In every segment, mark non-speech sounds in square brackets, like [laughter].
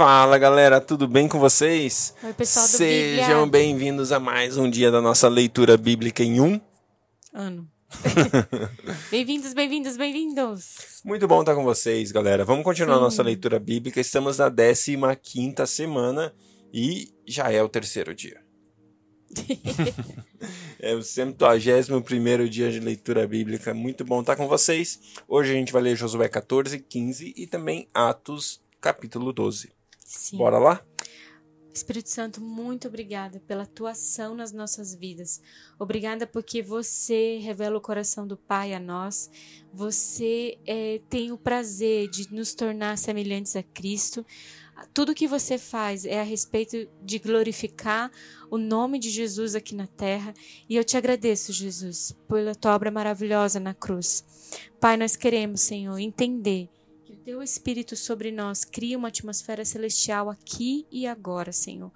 Fala galera, tudo bem com vocês? Oi, pessoal do Sejam bem-vindos a mais um dia da nossa leitura bíblica em um ano. [laughs] bem-vindos, bem-vindos, bem-vindos. Muito bom estar com vocês, galera. Vamos continuar Sim. nossa leitura bíblica. Estamos na 15 quinta semana e já é o terceiro dia. [laughs] é o 151 primeiro dia de leitura bíblica. Muito bom estar com vocês. Hoje a gente vai ler Josué 14, 15 e também Atos capítulo 12. Sim. Bora lá? Espírito Santo, muito obrigada pela tua ação nas nossas vidas. Obrigada porque você revela o coração do Pai a nós. Você eh, tem o prazer de nos tornar semelhantes a Cristo. Tudo que você faz é a respeito de glorificar o nome de Jesus aqui na terra. E eu te agradeço, Jesus, pela tua obra maravilhosa na cruz. Pai, nós queremos, Senhor, entender teu Espírito sobre nós cria uma atmosfera celestial aqui e agora, Senhor.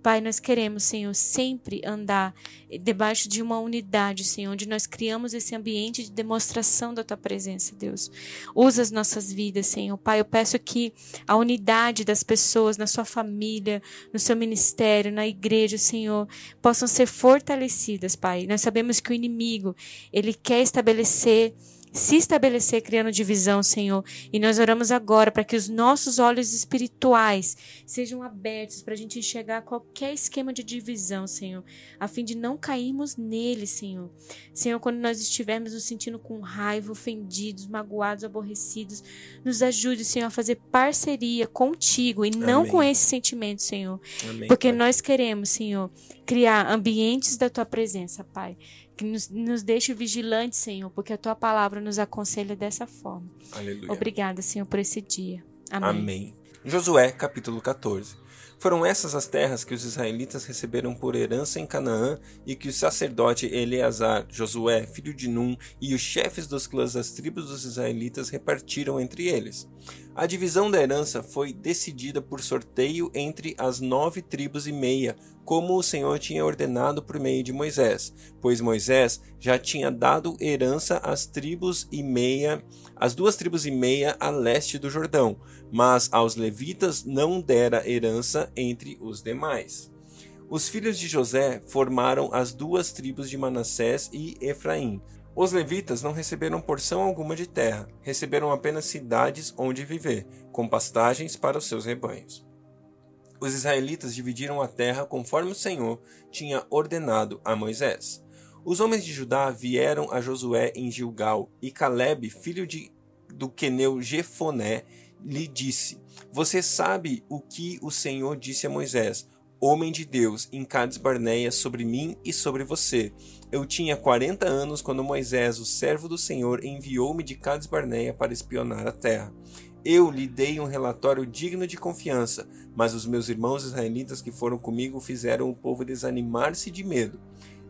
Pai, nós queremos, Senhor, sempre andar debaixo de uma unidade, Senhor, onde nós criamos esse ambiente de demonstração da tua presença, Deus. Usa as nossas vidas, Senhor. Pai, eu peço que a unidade das pessoas na sua família, no seu ministério, na igreja, Senhor, possam ser fortalecidas, Pai. Nós sabemos que o inimigo, ele quer estabelecer se estabelecer criando divisão, Senhor. E nós oramos agora para que os nossos olhos espirituais sejam abertos para a gente enxergar qualquer esquema de divisão, Senhor, a fim de não cairmos nele, Senhor. Senhor, quando nós estivermos nos sentindo com raiva, ofendidos, magoados, aborrecidos, nos ajude, Senhor, a fazer parceria contigo e não Amém. com esse sentimento, Senhor. Amém. Porque Pai. nós queremos, Senhor, criar ambientes da tua presença, Pai. Que nos, nos deixe vigilantes, Senhor, porque a tua palavra nos aconselha dessa forma. Aleluia. Obrigada, Senhor, por esse dia. Amém. Amém. Josué, capítulo 14. Foram essas as terras que os israelitas receberam por herança em Canaã e que o sacerdote Eleazar, Josué, filho de Num, e os chefes dos clãs das tribos dos israelitas repartiram entre eles. A divisão da herança foi decidida por sorteio entre as nove tribos e meia, como o Senhor tinha ordenado por meio de Moisés, pois Moisés já tinha dado herança às tribos e meia, às duas tribos e meia a leste do Jordão, mas aos levitas não dera herança entre os demais. Os filhos de José formaram as duas tribos de Manassés e Efraim. Os levitas não receberam porção alguma de terra, receberam apenas cidades onde viver, com pastagens para os seus rebanhos. Os israelitas dividiram a terra conforme o Senhor tinha ordenado a Moisés. Os homens de Judá vieram a Josué em Gilgal, e Caleb, filho de, do queneu Jefoné, lhe disse: Você sabe o que o Senhor disse a Moisés, homem de Deus, em Cades Barneia, sobre mim e sobre você. Eu tinha quarenta anos quando Moisés, o servo do Senhor, enviou-me de Cades Barneia para espionar a terra. Eu lhe dei um relatório digno de confiança, mas os meus irmãos israelitas que foram comigo fizeram o povo desanimar-se de medo.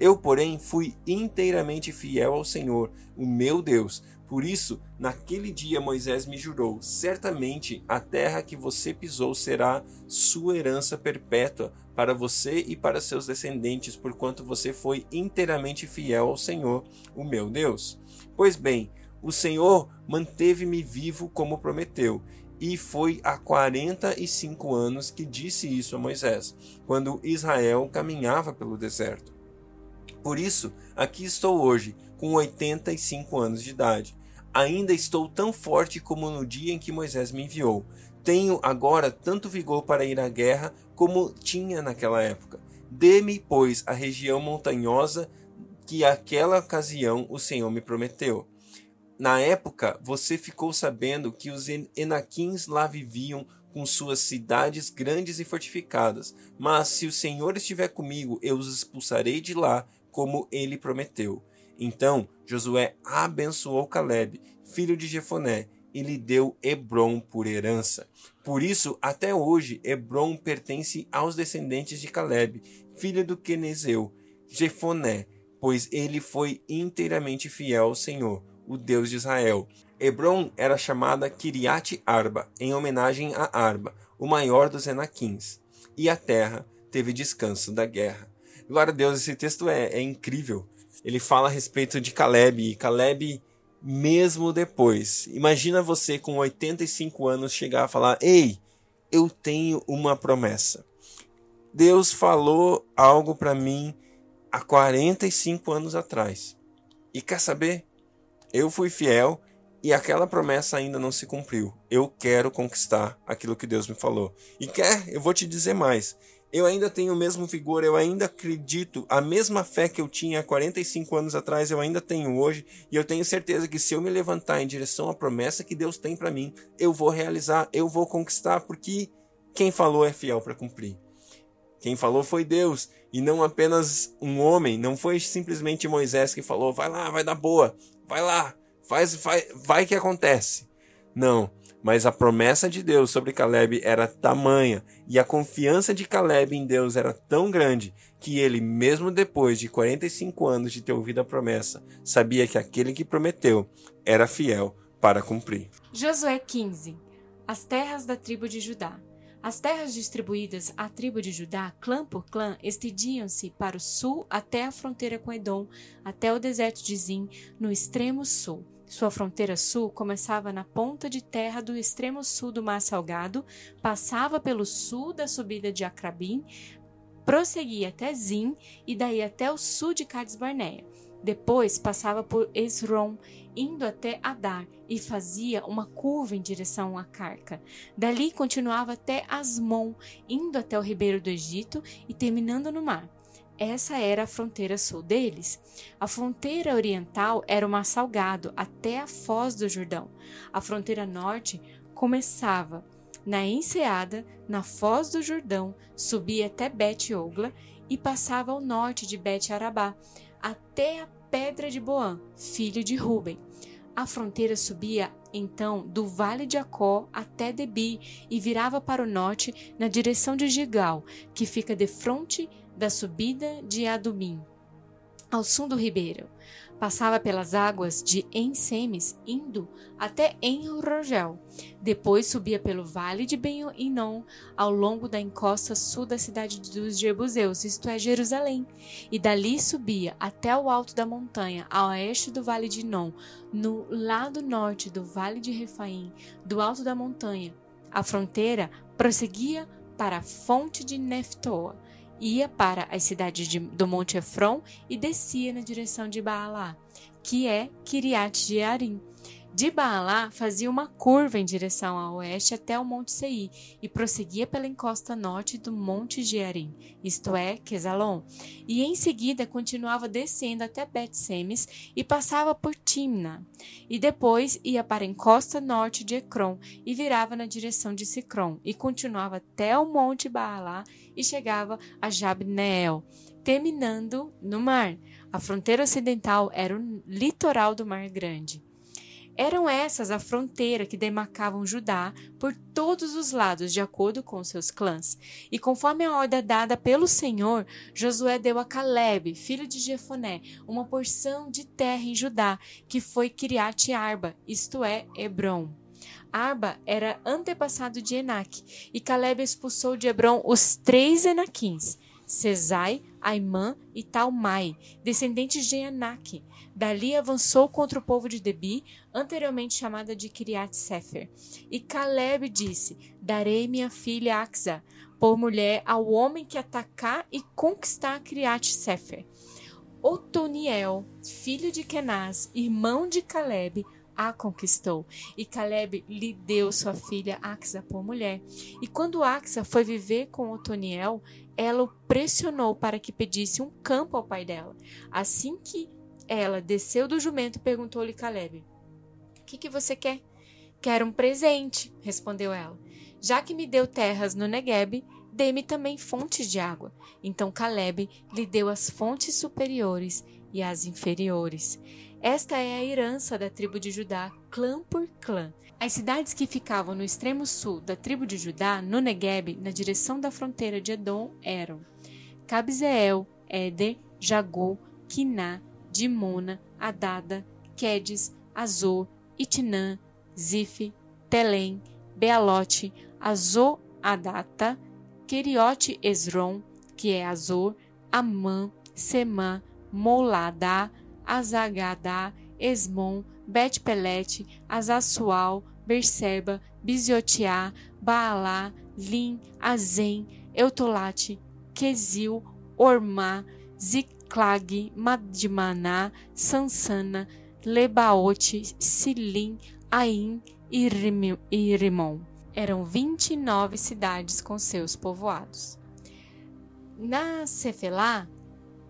Eu, porém, fui inteiramente fiel ao Senhor, o meu Deus. Por isso, naquele dia Moisés me jurou: certamente a terra que você pisou será sua herança perpétua para você e para seus descendentes, porquanto você foi inteiramente fiel ao Senhor, o meu Deus. Pois bem, o Senhor manteve-me vivo como prometeu, e foi há quarenta e cinco anos que disse isso a Moisés, quando Israel caminhava pelo deserto. Por isso, aqui estou hoje, com 85 anos de idade. Ainda estou tão forte como no dia em que Moisés me enviou. Tenho agora tanto vigor para ir à guerra como tinha naquela época. Dê-me, pois, a região montanhosa que aquela ocasião o Senhor me prometeu. Na época, você ficou sabendo que os Enaquins lá viviam com suas cidades grandes e fortificadas. Mas se o Senhor estiver comigo, eu os expulsarei de lá, como ele prometeu. Então Josué abençoou Caleb, filho de Jefoné, e lhe deu Hebron por herança. Por isso, até hoje, Hebron pertence aos descendentes de Caleb, filho do Quenezeu, Jefoné, pois ele foi inteiramente fiel ao Senhor, o Deus de Israel. Hebron era chamada Kiriat Arba, em homenagem a Arba, o maior dos Enaquins, e a terra teve descanso da guerra. Glória a Deus, esse texto é, é incrível. Ele fala a respeito de Caleb, e Caleb, mesmo depois. Imagina você com 85 anos chegar a falar: Ei, eu tenho uma promessa. Deus falou algo para mim há 45 anos atrás. E quer saber? Eu fui fiel e aquela promessa ainda não se cumpriu. Eu quero conquistar aquilo que Deus me falou. E quer? Eu vou te dizer mais. Eu ainda tenho o mesmo vigor, eu ainda acredito, a mesma fé que eu tinha há 45 anos atrás, eu ainda tenho hoje, e eu tenho certeza que se eu me levantar em direção à promessa que Deus tem para mim, eu vou realizar, eu vou conquistar, porque quem falou é fiel para cumprir. Quem falou foi Deus, e não apenas um homem, não foi simplesmente Moisés que falou, vai lá, vai dar boa, vai lá, faz, vai, vai que acontece. Não, mas a promessa de Deus sobre Caleb era tamanha e a confiança de Caleb em Deus era tão grande que ele, mesmo depois de 45 anos de ter ouvido a promessa, sabia que aquele que prometeu era fiel para cumprir. Josué 15 As terras da tribo de Judá. As terras distribuídas à tribo de Judá, clã por clã, estendiam-se para o sul até a fronteira com Edom, até o deserto de Zim, no extremo sul. Sua fronteira sul começava na ponta de terra do extremo sul do Mar Salgado, passava pelo sul da subida de Acrabim, prosseguia até Zim e daí até o sul de Cades Barneia. Depois passava por Esrom, indo até Adar e fazia uma curva em direção a Carca. Dali continuava até Asmon, indo até o ribeiro do Egito e terminando no mar. Essa era a fronteira sul deles. A fronteira oriental era o Mar Salgado, até a foz do Jordão. A fronteira norte começava na Enseada, na foz do Jordão, subia até Bet-Ogla e passava ao norte de Bet-Arabá, até a Pedra de Boã, filho de Ruben. A fronteira subia então do vale de Acó até Debi e virava para o norte na direção de Gigal, que fica de frente da subida de Adumim, ao sul do ribeiro. Passava pelas águas de Ensemes, indo até Enrogel. Depois subia pelo vale de Ben-Inon, ao longo da encosta sul da cidade dos Jebuseus, isto é, Jerusalém. E dali subia até o alto da montanha, a oeste do vale de Inon, no lado norte do vale de Refaim, do alto da montanha. A fronteira prosseguia para a fonte de Neftoa ia para as cidades de, do Monte Efron e descia na direção de Baalá, que é Kiriat Jearim. De Baalá fazia uma curva em direção a oeste até o Monte Seir e prosseguia pela encosta norte do Monte Jearim, isto é, Quesalon, e em seguida continuava descendo até Bet-Semes e passava por Timna, e depois ia para a encosta norte de Ecrom e virava na direção de Sicrom e continuava até o Monte Baalá e chegava a Jabneel, terminando no mar. A fronteira ocidental era o litoral do Mar Grande. Eram essas a fronteira que demarcavam Judá por todos os lados, de acordo com seus clãs. E conforme a ordem dada pelo Senhor, Josué deu a Caleb, filho de Jefoné, uma porção de terra em Judá, que foi Kiriat Arba, isto é, Hebron. Arba era antepassado de Enac, e Caleb expulsou de Hebron os três Enaquins, Cesai, Aimã e Talmai, descendentes de Enac. Dali avançou contra o povo de Debi, anteriormente chamada de Kiriat Sefer. E Caleb disse: Darei minha filha Axa por mulher ao homem que atacar e conquistar Kiriat Sefer. Otoniel, filho de Kenaz, irmão de Caleb, a conquistou, e Caleb lhe deu sua filha Axa por mulher. E quando Axa foi viver com Otoniel, ela o pressionou para que pedisse um campo ao pai dela. Assim que ela desceu do jumento perguntou-lhe Caleb: O que, que você quer? Quero um presente, respondeu ela. Já que me deu terras no Negueb, dê-me também fontes de água. Então Caleb lhe deu as fontes superiores e as inferiores. Esta é a herança da tribo de Judá, clã por clã. As cidades que ficavam no extremo sul da tribo de Judá, no Negueb, na direção da fronteira de Edom, eram Cabzeel, Éder, Jagô, Quiná, Dimona, Adada, Quedes, Azor, Itnã, Zif, Telém, Bealote, Azor, Adata, Queriote Esron, que é Azor, Amã, Semã, Moladá, Azagadá, Esmon, Bet-Pelete, Azassual, Berseba, Biziotiá, Baalá, Lim, Azem, Eutolate, Quesil, Ormá, Ziclag, Madmaná, Sansana, Lebaote, Silim, Aim e Rimon. Eram 29 cidades com seus povoados. Na Cefelá,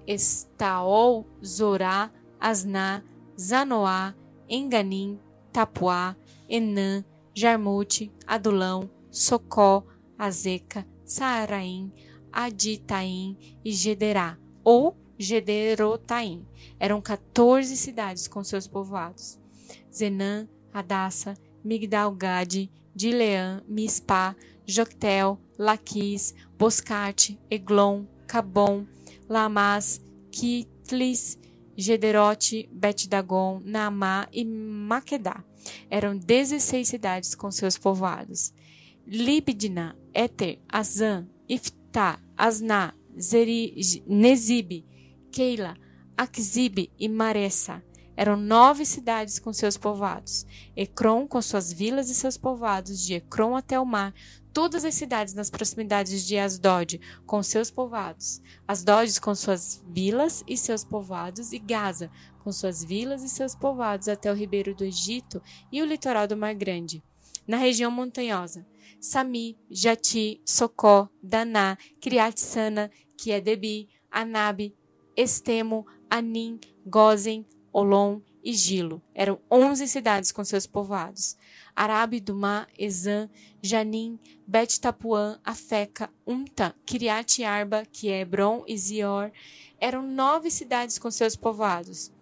Estaol, Zorá, Asná, Zanoá, Enganim, Tapuá, Enã, Jarmute, Adulão, Socó, Azeca, Saaraim, Aditaim e Gederá, ou Gederotaim. Eram 14 cidades com seus povoados. Zenã, Adassa, Migdal-Gade, Dileã, Mispá, Joctel, Laquis, Boscate, Eglon, Cabom, Lamas, Kitlis, Gederote, Bet-Dagon, Naamá e Maquedá. Eram 16 cidades com seus povoados. Libdina, Eter, Azan, Iftá, Asná, Zeri, Nezib, Keila, Akzib e Maressa. Eram nove cidades com seus povoados. Ecrom com suas vilas e seus povoados, de Ecrom até o mar, todas as cidades nas proximidades de Asdod, com seus povoados. Asdod com suas vilas e seus povoados, e Gaza, com suas vilas e seus povoados até o ribeiro do Egito e o litoral do Mar Grande. Na região montanhosa, Sami, Jati, Socó, Daná, Criat-Sana, Kiedebi, Anabe, Estemo, Anim, Gozen, Olom e Gilo. Eram onze cidades com seus povoados. Arabe, Dumá, Ezã, Janim, Bet Tapuã, Afeca, Unta, Kiriat Arba, Quiebron e Zior. Eram nove cidades com seus povoados.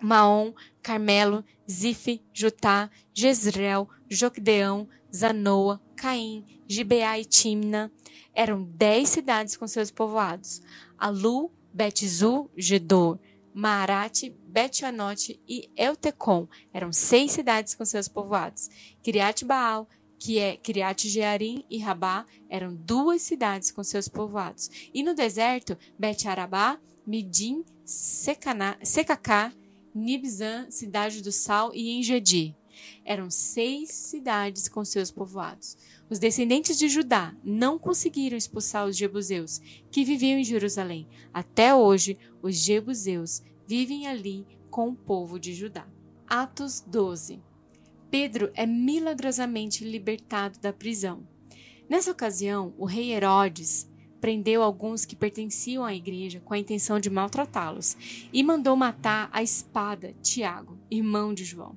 Maom, Carmelo, Zife, Jutá, Jezreel, Jocdeão, Zanoa, Caim, Gibeá e Timna. Eram dez cidades com seus povoados. Alu, Betzu, Gedor, Maarate, Bet-Anote e Eutecom. Eram seis cidades com seus povoados. Kiriat Baal, que é Kiriat Jearim e Rabá, eram duas cidades com seus povoados. E no deserto, Bet-Arabá, Midim, Secacá, Nibzan, cidade do sal e Engedi. Eram seis cidades com seus povoados. Os descendentes de Judá não conseguiram expulsar os jebuseus, que viviam em Jerusalém. Até hoje, os jebuseus vivem ali com o povo de Judá. Atos 12. Pedro é milagrosamente libertado da prisão. Nessa ocasião, o rei Herodes prendeu alguns que pertenciam à igreja com a intenção de maltratá-los e mandou matar a espada Tiago, irmão de João.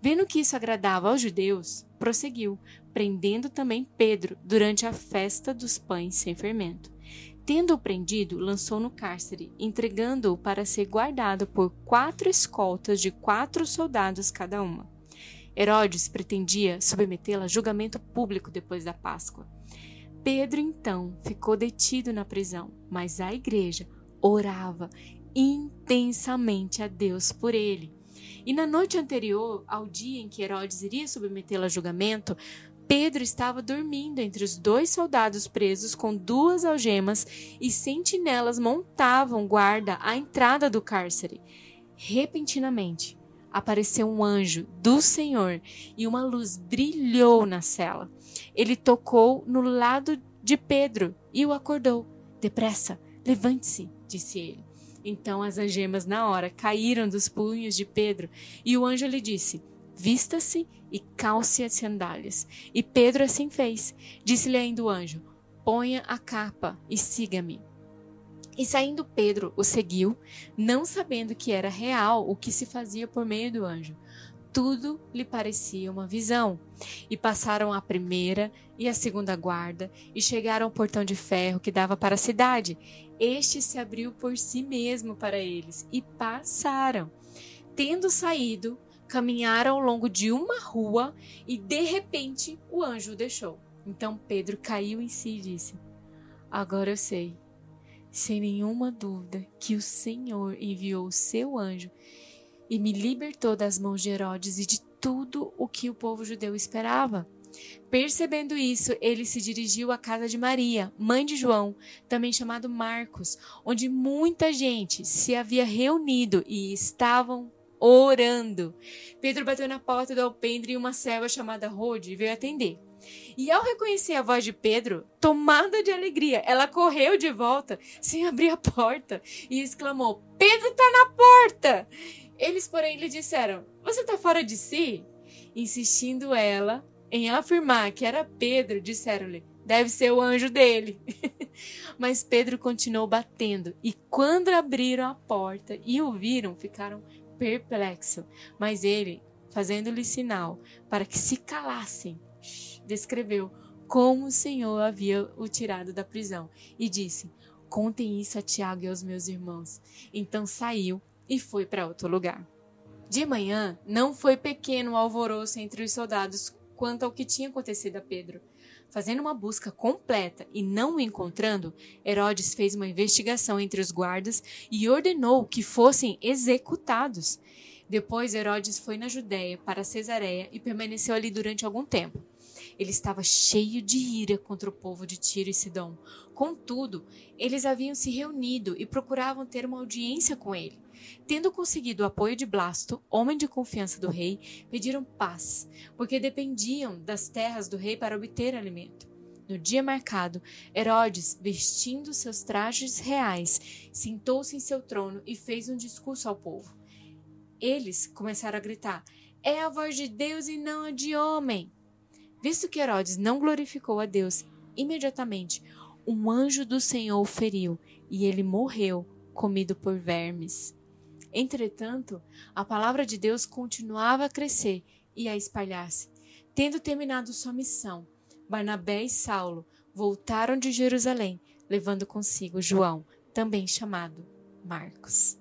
Vendo que isso agradava aos judeus, prosseguiu, prendendo também Pedro durante a festa dos pães sem fermento. Tendo-o prendido, lançou no cárcere, entregando-o para ser guardado por quatro escoltas de quatro soldados cada uma. Herodes pretendia submetê-la a julgamento público depois da Páscoa. Pedro então ficou detido na prisão, mas a igreja orava intensamente a Deus por ele. E na noite anterior ao dia em que Herodes iria submetê-la a julgamento, Pedro estava dormindo entre os dois soldados presos com duas algemas e sentinelas montavam guarda à entrada do cárcere. Repentinamente, apareceu um anjo do Senhor e uma luz brilhou na cela. Ele tocou no lado de Pedro e o acordou. Depressa, levante-se, disse ele. Então as algemas na hora caíram dos punhos de Pedro e o anjo lhe disse: Vista-se e calce as sandálias. E Pedro assim fez. Disse-lhe ainda o anjo: Ponha a capa e siga-me. E saindo Pedro o seguiu, não sabendo que era real o que se fazia por meio do anjo. Tudo lhe parecia uma visão. E passaram a primeira e a segunda guarda e chegaram ao portão de ferro que dava para a cidade. Este se abriu por si mesmo para eles e passaram. Tendo saído, caminharam ao longo de uma rua e de repente o anjo o deixou. Então Pedro caiu em si e disse: Agora eu sei, sem nenhuma dúvida, que o Senhor enviou o seu anjo e me libertou das mãos de Herodes e de tudo o que o povo judeu esperava. Percebendo isso, ele se dirigiu à casa de Maria, mãe de João, também chamado Marcos, onde muita gente se havia reunido e estavam orando. Pedro bateu na porta do alpendre e uma serva chamada Rode veio atender. E ao reconhecer a voz de Pedro, tomada de alegria, ela correu de volta, sem abrir a porta, e exclamou: Pedro está na porta! Eles, porém, lhe disseram: Você está fora de si? Insistindo ela em afirmar que era Pedro, disseram-lhe: Deve ser o anjo dele. [laughs] Mas Pedro continuou batendo, e quando abriram a porta e o viram, ficaram perplexos. Mas ele, fazendo-lhe sinal para que se calassem, descreveu como o Senhor havia o tirado da prisão e disse: Contem isso a Tiago e aos meus irmãos. Então saiu e foi para outro lugar. De manhã, não foi pequeno o alvoroço entre os soldados quanto ao que tinha acontecido a Pedro. Fazendo uma busca completa e não o encontrando, Herodes fez uma investigação entre os guardas e ordenou que fossem executados. Depois, Herodes foi na Judéia para Cesareia e permaneceu ali durante algum tempo. Ele estava cheio de ira contra o povo de Tiro e Sidom. Contudo, eles haviam se reunido e procuravam ter uma audiência com ele. Tendo conseguido o apoio de Blasto, homem de confiança do rei, pediram paz, porque dependiam das terras do rei para obter alimento. No dia marcado, Herodes, vestindo seus trajes reais, sentou-se em seu trono e fez um discurso ao povo. Eles começaram a gritar: É a voz de Deus e não a de homem. Visto que Herodes não glorificou a Deus, imediatamente um anjo do Senhor o feriu e ele morreu, comido por vermes. Entretanto, a palavra de Deus continuava a crescer e a espalhar-se. Tendo terminado sua missão, Barnabé e Saulo voltaram de Jerusalém, levando consigo João, também chamado Marcos.